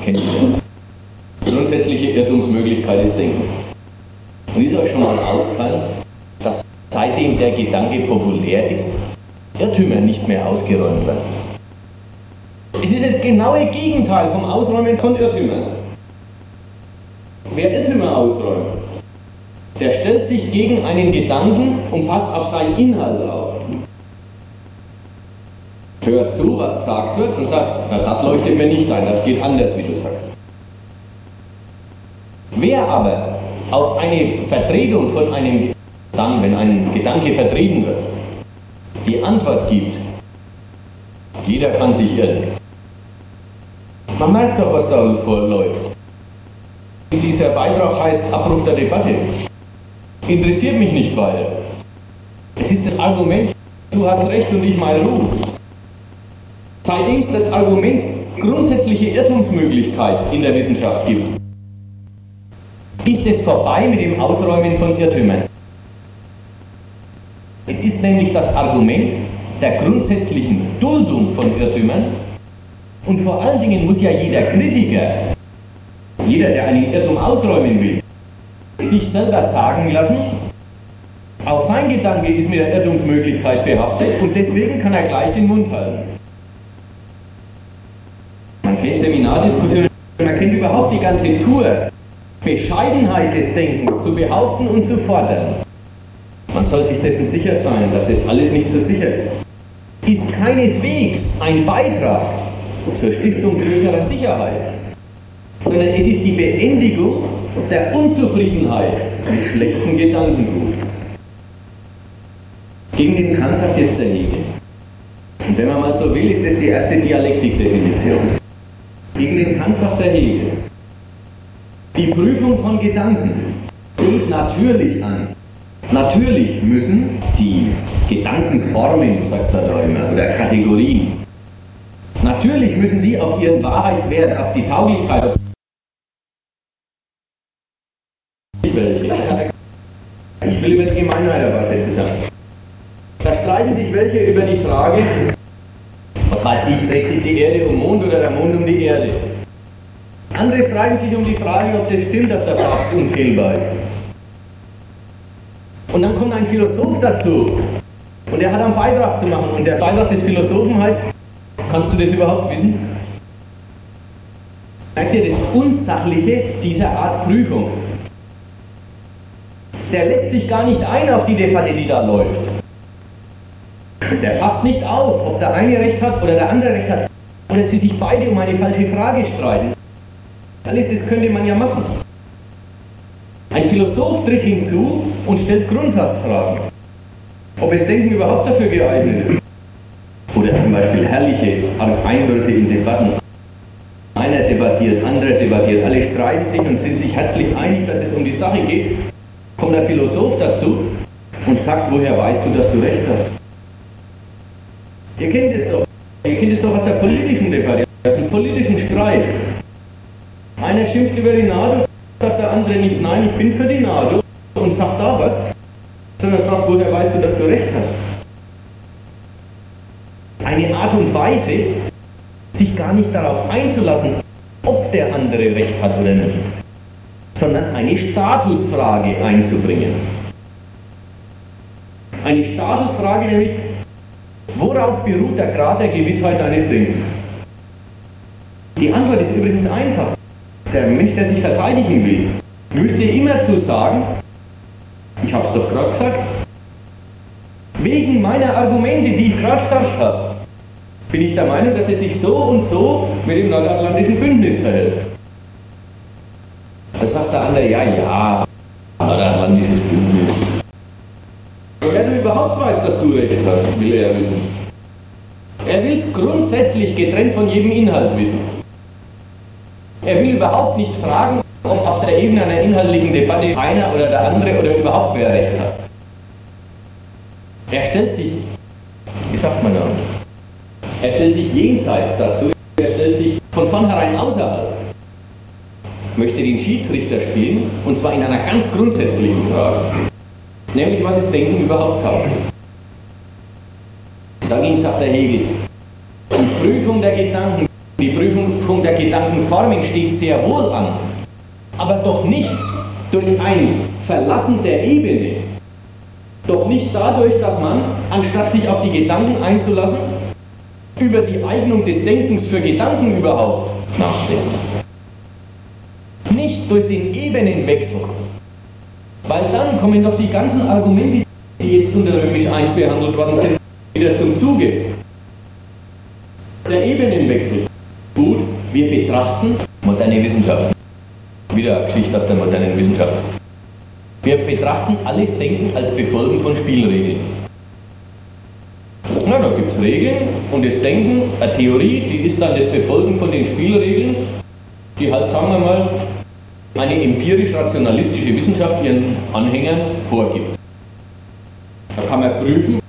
A: Kennt ihr? Grundsätzliche Irrtumsmöglichkeit des Denkens. Und ist euch schon mal aufgefallen, dass seitdem der Gedanke populär ist, Irrtümer nicht mehr ausgeräumt werden? Es ist das genaue Gegenteil vom Ausräumen von Irrtümern. Wer Irrtümer ausräumt, der stellt sich gegen einen Gedanken und passt auf seinen Inhalt auf. Hört zu, was gesagt wird und sagt, na das leuchtet mir nicht ein, das geht anders, wie du sagst. Wer aber auf eine Vertretung von einem, dann, wenn ein Gedanke vertreten wird, die Antwort gibt, jeder kann sich irren. Man merkt doch, was da vorläuft. Dieser Beitrag heißt Abbruch der Debatte. Interessiert mich nicht weiter. Es ist das Argument, du hast recht und ich mal Ruhe. Seitdem es das Argument grundsätzliche Irrtumsmöglichkeit in der Wissenschaft gibt, ist es vorbei mit dem Ausräumen von Irrtümern. Es ist nämlich das Argument der grundsätzlichen Duldung von Irrtümern und vor allen Dingen muss ja jeder Kritiker, jeder, der einen Irrtum ausräumen will, sich selber sagen lassen, auch sein Gedanke ist mit der Irrtumsmöglichkeit behaftet und deswegen kann er gleich den Mund halten. Man kennt Seminardiskussionen, man kennt überhaupt die ganze Tour. Bescheidenheit des Denkens zu behaupten und zu fordern. Man soll sich dessen sicher sein, dass es alles nicht so sicher ist. Ist keineswegs ein Beitrag zur Stiftung größerer Sicherheit, sondern es ist die Beendigung der Unzufriedenheit mit schlechten Gedankengut. Gegen den Kant sagt jetzt der Hegel. Und wenn man mal so will, ist das die erste Dialektikdefinition. Gegen den Kant sagt der Hegel. Die Prüfung von Gedanken geht natürlich an. Natürlich müssen die Gedankenformen, sagt er da oder Kategorien, Natürlich müssen die auf ihren Wahrheitswert, auf die Tauglichkeit, ich will über die Gemeinheit ein paar Sätze sagen. Da streiten sich welche über die Frage, was weiß ich, dreht sich die Erde um Mond oder der Mond um die Erde. Andere streiten sich um die Frage, ob das stimmt, dass der Papst unfehlbar ist. Und dann kommt ein Philosoph dazu und er hat einen Beitrag zu machen und der Beitrag des Philosophen heißt, kannst du das überhaupt wissen? Merkt ihr das Unsachliche dieser Art Prüfung? Der lässt sich gar nicht ein auf die Debatte, die da läuft. Der passt nicht auf, ob der eine recht hat oder der andere recht hat. Oder sie sich beide um eine falsche Frage streiten. Alles das könnte man ja machen. Ein Philosoph tritt hinzu und stellt Grundsatzfragen. Ob es Denken überhaupt dafür geeignet ist. Oder zum Beispiel herrliche Einwürfe in Debatten. Einer debattiert, anderer debattiert, alle streiten sich und sind sich herzlich einig, dass es um die Sache geht. Kommt der Philosoph dazu und sagt, woher weißt du, dass du recht hast? Ihr kennt es doch. Ihr kennt es doch aus der politischen Debatte, aus dem politischen Streit. Einer schimpft über die NATO, sagt der andere nicht, nein, ich bin für die NATO und sagt da was, sondern fragt, woher weißt du, dass du recht hast? Eine Art und Weise, sich gar nicht darauf einzulassen, ob der andere recht hat oder nicht, sondern eine Statusfrage einzubringen. Eine Statusfrage nämlich, worauf beruht der Grad der Gewissheit deines Denkens? Die Antwort ist übrigens einfach der Mensch, der sich verteidigen will, müsste immer zu sagen, ich habe es doch gerade gesagt, wegen meiner Argumente, die ich gerade gesagt habe, bin ich der Meinung, dass er sich so und so mit dem nordatlantischen Bündnis verhält. Da sagt der andere, ja, ja, nordatlantisches Bündnis. Wer du überhaupt weißt, dass du recht hast, will er wissen. Er will es grundsätzlich getrennt von jedem Inhalt wissen. Er will überhaupt nicht fragen, ob auf der Ebene einer inhaltlichen Debatte einer oder der andere oder überhaupt wer recht hat. Er stellt sich, wie sagt man da? Er stellt sich jenseits dazu, er stellt sich von vornherein außerhalb. Möchte den Schiedsrichter spielen, und zwar in einer ganz grundsätzlichen Frage. Nämlich, was ist Denken überhaupt tauglich? Dagegen sagt der Hegel, die Prüfung der Gedanken die Prüfung der Gedankenforming steht sehr wohl an, aber doch nicht durch ein Verlassen der Ebene, doch nicht dadurch, dass man, anstatt sich auf die Gedanken einzulassen, über die Eignung des Denkens für Gedanken überhaupt nachdenkt. Nicht durch den Ebenenwechsel, weil dann kommen doch die ganzen Argumente, die jetzt unter Römisch 1 behandelt worden sind, wieder zum Zuge. Der Ebenenwechsel. Gut, wir betrachten moderne Wissenschaft. Wieder Geschichte aus der modernen Wissenschaft. Wir betrachten alles Denken als Befolgen von Spielregeln. Na, da gibt es Regeln und das Denken, eine Theorie, die ist dann das Befolgen von den Spielregeln, die halt, sagen wir mal, eine empirisch-rationalistische Wissenschaft ihren Anhängern vorgibt. Da kann man prüfen,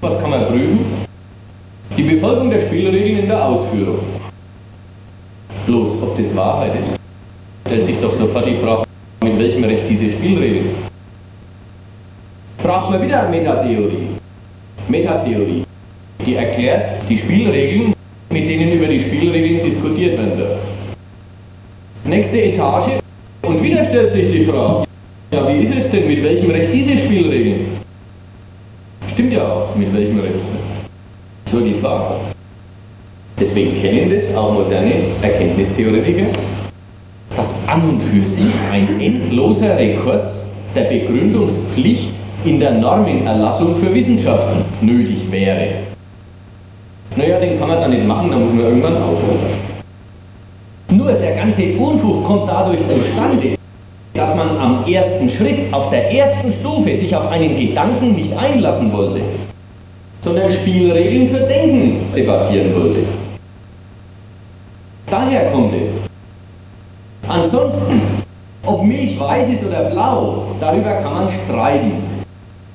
A: was kann man prüfen? Die Befolgung der Spielregeln in der Ausführung. Bloß, ob das Wahrheit ist, stellt sich doch sofort die Frage, mit welchem Recht diese Spielregeln. Braucht man wieder eine Metatheorie. Metatheorie, die erklärt die Spielregeln, mit denen über die Spielregeln diskutiert werden darf. Nächste Etage und wieder stellt sich die Frage, ja wie ist es denn, mit welchem Recht diese Spielregeln? Stimmt ja auch, mit welchem Recht. So die Frage. Deswegen kennen das auch moderne Erkenntnistheoretiker, dass an und für sich ein endloser Rekurs der Begründungspflicht in der Normenerlassung für Wissenschaften nötig wäre. Naja, den kann man dann nicht machen, dann muss man irgendwann aufhören. Nur der ganze Unfug kommt dadurch zustande, dass man am ersten Schritt, auf der ersten Stufe, sich auf einen Gedanken nicht einlassen wollte, sondern Spielregeln für Denken debattieren wollte. Daher kommt es. Ansonsten, ob Milch weiß ist oder blau, darüber kann man streiten.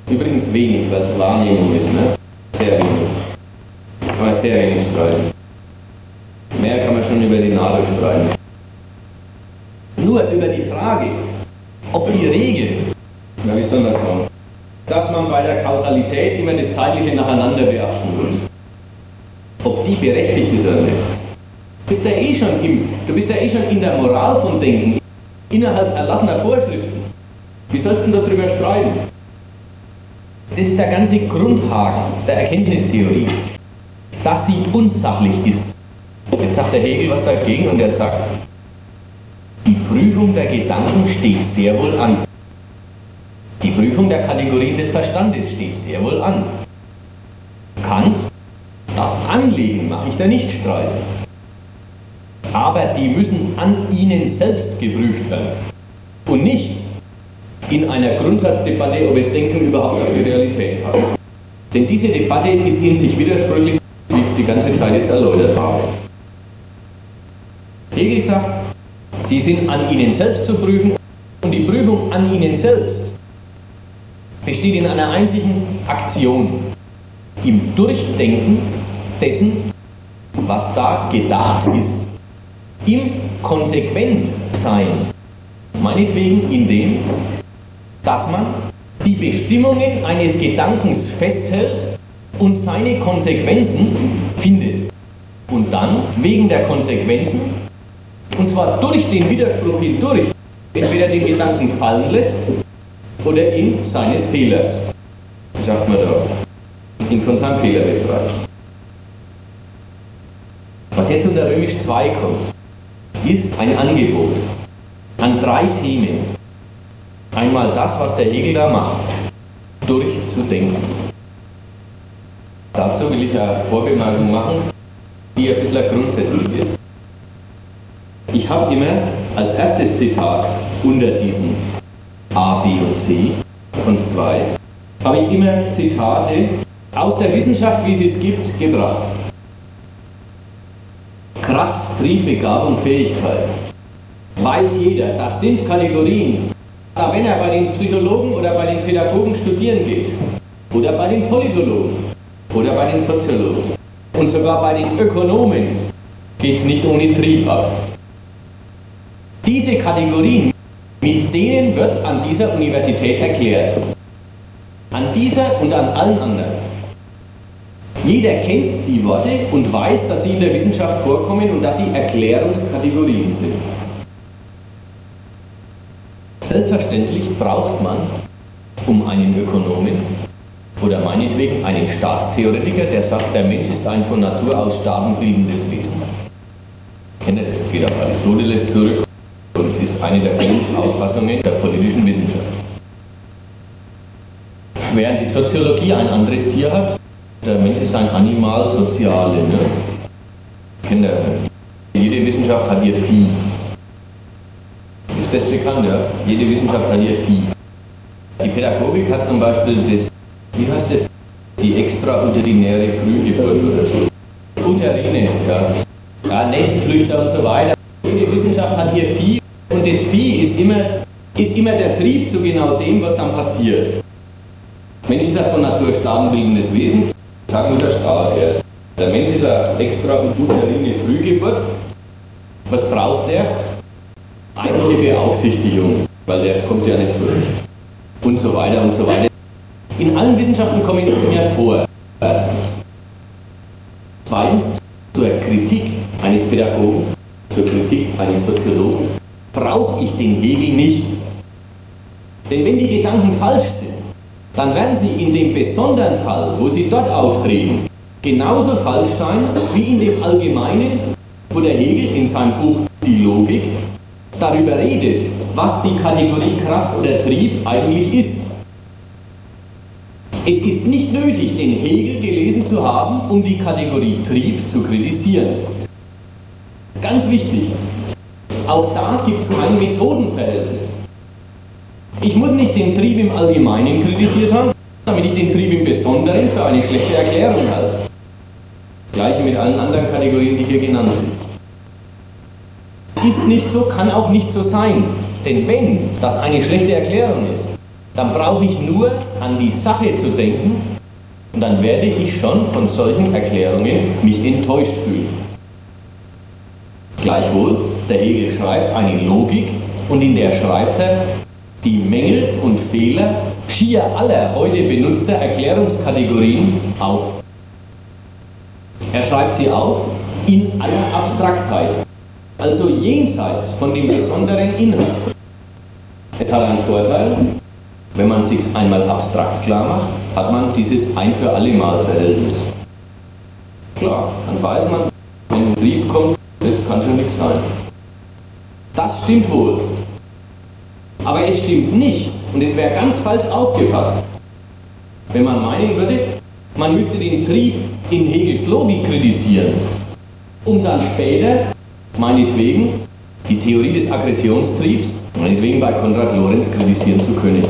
A: Übrigens wenig, was Wahrnehmung ist, ne? Sehr wenig. Kann man sehr wenig streiten. Mehr kann man schon über die Nadel streiten. Nur über die Frage, ob die Regel, na wie soll man sagen, dass man bei der Kausalität immer das Zeitliche nacheinander beachten muss. Ob die berechtigt ist oder nicht. Du bist ja eh schon im, du bist ja eh schon in der Moral von Denken, innerhalb erlassener Vorschriften. Wie sollst du denn darüber streiten? Das ist der ganze Grundhaken der Erkenntnistheorie, dass sie unsachlich ist. Jetzt sagt der Hegel was dagegen und er sagt, die Prüfung der Gedanken steht sehr wohl an. Die Prüfung der Kategorien des Verstandes steht sehr wohl an. Kant, das Anlegen mache ich da nicht streiten. Aber die müssen an ihnen selbst geprüft werden. Und nicht in einer Grundsatzdebatte, ob es Denken überhaupt auf die Realität hat. Denn diese Debatte ist in sich widersprüchlich, wie ich die ganze Zeit jetzt erläutert habe. Hegel sagt, die sind an ihnen selbst zu prüfen und die Prüfung an ihnen selbst besteht in einer einzigen Aktion, im Durchdenken dessen, was da gedacht ist, im Konsequentsein, meinetwegen in dem, dass man die Bestimmungen eines Gedankens festhält und seine Konsequenzen findet. Und dann, wegen der Konsequenzen, und zwar durch den Widerspruch hindurch, entweder den Gedanken fallen lässt oder ihn seines Fehlers, sagt man da, ihn von seinem Fehler befreit. Was jetzt unter Römisch 2 kommt, ist ein Angebot an drei Themen, einmal das, was der Hegel da macht, durchzudenken. Dazu will ich eine Vorbemerkung machen, die ein bisschen grundsätzlich ist. Ich habe immer als erstes Zitat unter diesen A, B und C von zwei, habe ich immer Zitate aus der Wissenschaft, wie sie es gibt, gebracht. Kraft, Trieb, Begabung, Fähigkeit. Weiß jeder, das sind Kategorien, aber wenn er bei den Psychologen oder bei den Pädagogen studieren geht, oder bei den Politologen, oder bei den Soziologen, und sogar bei den Ökonomen, geht es nicht ohne Trieb ab. Diese Kategorien, mit denen wird an dieser Universität erklärt. An dieser und an allen anderen. Jeder kennt die Worte und weiß, dass sie in der Wissenschaft vorkommen und dass sie Erklärungskategorien sind. Selbstverständlich braucht man, um einen Ökonomen oder meinetwegen einen Staatstheoretiker, der sagt, der Mensch ist ein von Natur aus staatenbildendes Wesen. Kennt ihr das? Geht auf Aristoteles zurück und ist eine der Grundauffassungen der politischen Wissenschaft. Während die Soziologie ein anderes Tier hat, der Mensch ist ein Animal soziale. Ne? Kennt ihr? Jede Wissenschaft hat ihr Vieh das bekannt, ja. Jede Wissenschaft ihr Vieh. Die Pädagogik hat zum Beispiel das, wie heißt das, die extrauterinnäre Frühgeburt oder so. Uterine, ja. Ja, Nestflüchter und so weiter. Jede Wissenschaft hat ihr Vieh und das Vieh ist immer, ist immer der Trieb zu genau dem, was dann passiert. Mensch ist ja von Natur staatenbildendes Wesen, sagt nur der Staat. Der Mensch ist eine extra uterine Frühgeburt. Was braucht er? Eigene Beaufsichtigung, weil der kommt ja nicht zurecht. Und so weiter und so weiter. In allen Wissenschaften kommen die ja vor. Erstens. Zweitens, zur Kritik eines Pädagogen, zur Kritik eines Soziologen, brauche ich den Hegel nicht. Denn wenn die Gedanken falsch sind, dann werden sie in dem besonderen Fall, wo sie dort auftreten, genauso falsch sein wie in dem Allgemeinen, wo der Hegel in seinem Buch Die Logik darüber redet, was die Kategorie Kraft oder Trieb eigentlich ist. Es ist nicht nötig, den Hegel gelesen zu haben, um die Kategorie Trieb zu kritisieren. Ganz wichtig. Auch da gibt es ein Methodenverhältnis. Ich muss nicht den Trieb im Allgemeinen kritisiert haben, damit ich den Trieb im Besonderen für eine schlechte Erklärung halte. Gleich mit allen anderen Kategorien, die hier genannt sind ist nicht so, kann auch nicht so sein. Denn wenn das eine schlechte Erklärung ist, dann brauche ich nur an die Sache zu denken und dann werde ich schon von solchen Erklärungen mich enttäuscht fühlen. Gleichwohl, der Hegel schreibt eine Logik und in der schreibt er, die Mängel und Fehler schier aller heute benutzter Erklärungskategorien auf. Er schreibt sie auf in aller Abstraktheit, also jenseits von dem besonderen Inhalt. Es hat einen Vorteil, wenn man sich einmal abstrakt klar macht, hat man dieses ein für alle Mal Verhältnis. Klar, dann weiß man, wenn ein Trieb kommt, das kann schon nichts sein. Das stimmt wohl. Aber es stimmt nicht, und es wäre ganz falsch aufgefasst, wenn man meinen würde, man müsste den Trieb in Hegels Logik kritisieren, um dann später, meinetwegen, die Theorie des Aggressionstriebs, meinetwegen bei Konrad Lorenz kritisieren zu können.